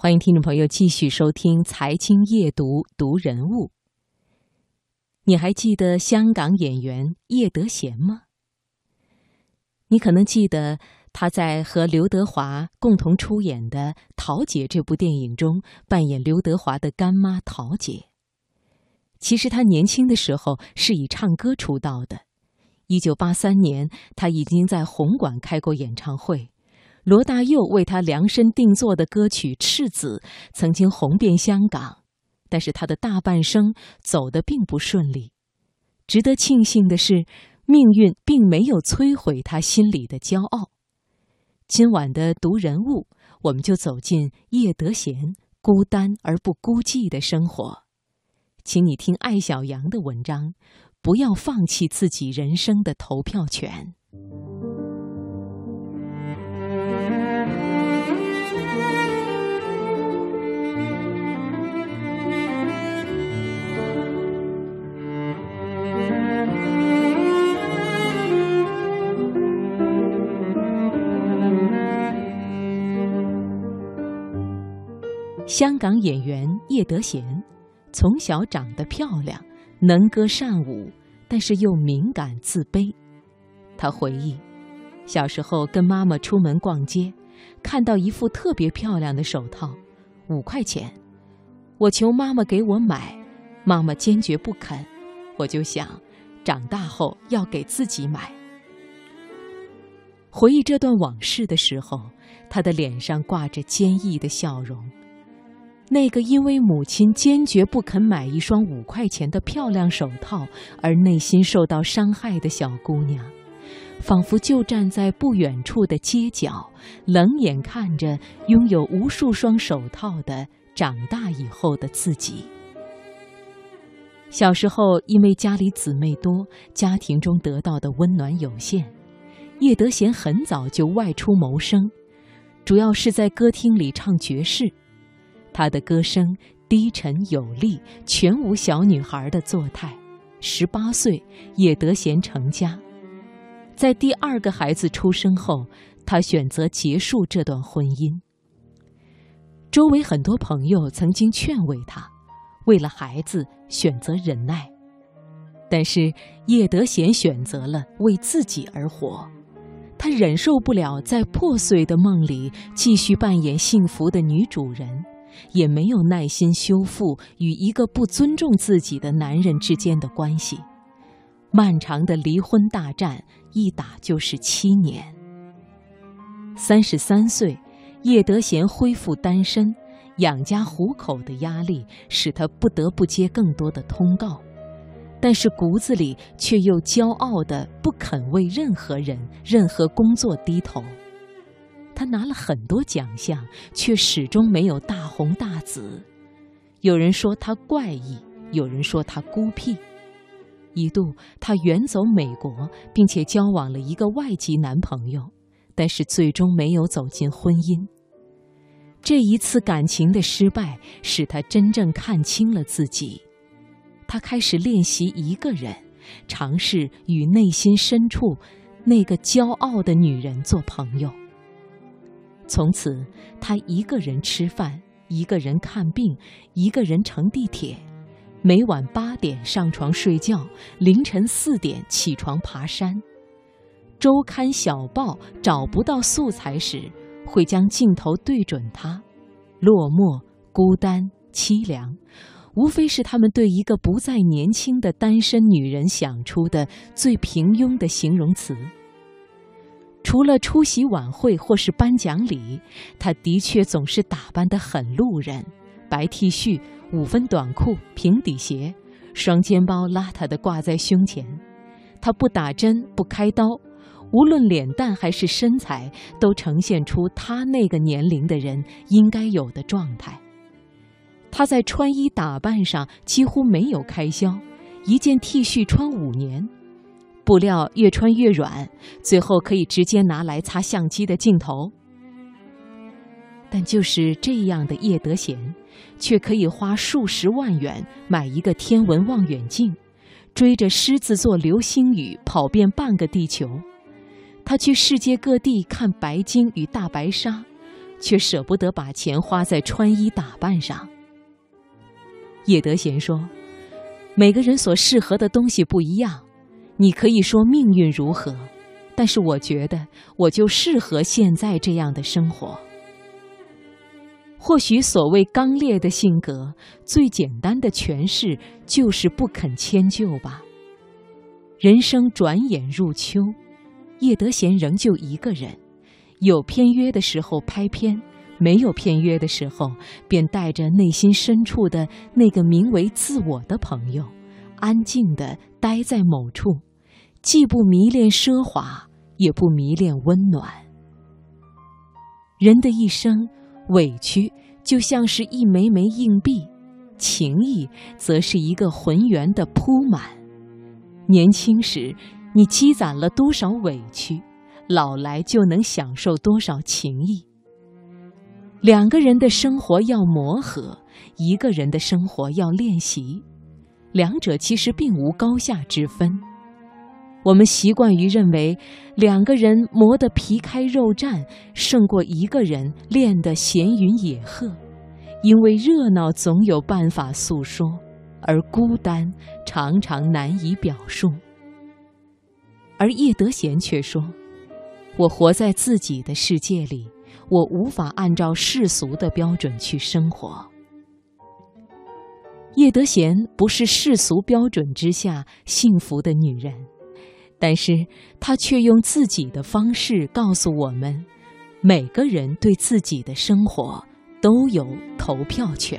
欢迎听众朋友继续收听《财经夜读》读人物。你还记得香港演员叶德娴吗？你可能记得他在和刘德华共同出演的《桃姐》这部电影中扮演刘德华的干妈桃姐。其实他年轻的时候是以唱歌出道的。一九八三年，他已经在红馆开过演唱会。罗大佑为他量身定做的歌曲《赤子》曾经红遍香港，但是他的大半生走得并不顺利。值得庆幸的是，命运并没有摧毁他心里的骄傲。今晚的读人物，我们就走进叶德娴孤单而不孤寂的生活。请你听艾小羊的文章：不要放弃自己人生的投票权。香港演员叶德娴，从小长得漂亮，能歌善舞，但是又敏感自卑。她回忆，小时候跟妈妈出门逛街，看到一副特别漂亮的手套，五块钱，我求妈妈给我买，妈妈坚决不肯。我就想，长大后要给自己买。回忆这段往事的时候，她的脸上挂着坚毅的笑容。那个因为母亲坚决不肯买一双五块钱的漂亮手套而内心受到伤害的小姑娘，仿佛就站在不远处的街角，冷眼看着拥有无数双手套的长大以后的自己。小时候，因为家里姊妹多，家庭中得到的温暖有限，叶德娴很早就外出谋生，主要是在歌厅里唱爵士。她的歌声低沉有力，全无小女孩的作态。十八岁，叶德娴成家。在第二个孩子出生后，她选择结束这段婚姻。周围很多朋友曾经劝慰她，为了孩子选择忍耐。但是叶德娴选择了为自己而活。她忍受不了在破碎的梦里继续扮演幸福的女主人。也没有耐心修复与一个不尊重自己的男人之间的关系，漫长的离婚大战一打就是七年。三十三岁，叶德娴恢复单身，养家糊口的压力使她不得不接更多的通告，但是骨子里却又骄傲的不肯为任何人、任何工作低头。他拿了很多奖项，却始终没有大红大紫。有人说他怪异，有人说他孤僻。一度，他远走美国，并且交往了一个外籍男朋友，但是最终没有走进婚姻。这一次感情的失败，使他真正看清了自己。他开始练习一个人，尝试与内心深处那个骄傲的女人做朋友。从此，他一个人吃饭，一个人看病，一个人乘地铁，每晚八点上床睡觉，凌晨四点起床爬山。周刊小报找不到素材时，会将镜头对准他，落寞、孤单、凄凉，无非是他们对一个不再年轻的单身女人想出的最平庸的形容词。除了出席晚会或是颁奖礼，他的确总是打扮得很路人：白 T 恤、五分短裤、平底鞋，双肩包邋遢地挂在胸前。他不打针，不开刀，无论脸蛋还是身材，都呈现出他那个年龄的人应该有的状态。他在穿衣打扮上几乎没有开销，一件 T 恤穿五年。布料越穿越软，最后可以直接拿来擦相机的镜头。但就是这样的叶德娴，却可以花数十万元买一个天文望远镜，追着狮子座流星雨跑遍半个地球。他去世界各地看白鲸与大白鲨，却舍不得把钱花在穿衣打扮上。叶德娴说：“每个人所适合的东西不一样，你可以说命运如何，但是我觉得我就适合现在这样的生活。或许所谓刚烈的性格，最简单的诠释就是不肯迁就吧。人生转眼入秋，叶德娴仍旧一个人。”有片约的时候拍片，没有片约的时候，便带着内心深处的那个名为自我的朋友，安静地待在某处，既不迷恋奢华，也不迷恋温暖。人的一生，委屈就像是一枚枚硬币，情谊则是一个浑圆的铺满。年轻时，你积攒了多少委屈？老来就能享受多少情谊？两个人的生活要磨合，一个人的生活要练习，两者其实并无高下之分。我们习惯于认为，两个人磨得皮开肉绽，胜过一个人练得闲云野鹤，因为热闹总有办法诉说，而孤单常常难以表述。而叶德娴却说。我活在自己的世界里，我无法按照世俗的标准去生活。叶德娴不是世俗标准之下幸福的女人，但是她却用自己的方式告诉我们：每个人对自己的生活都有投票权。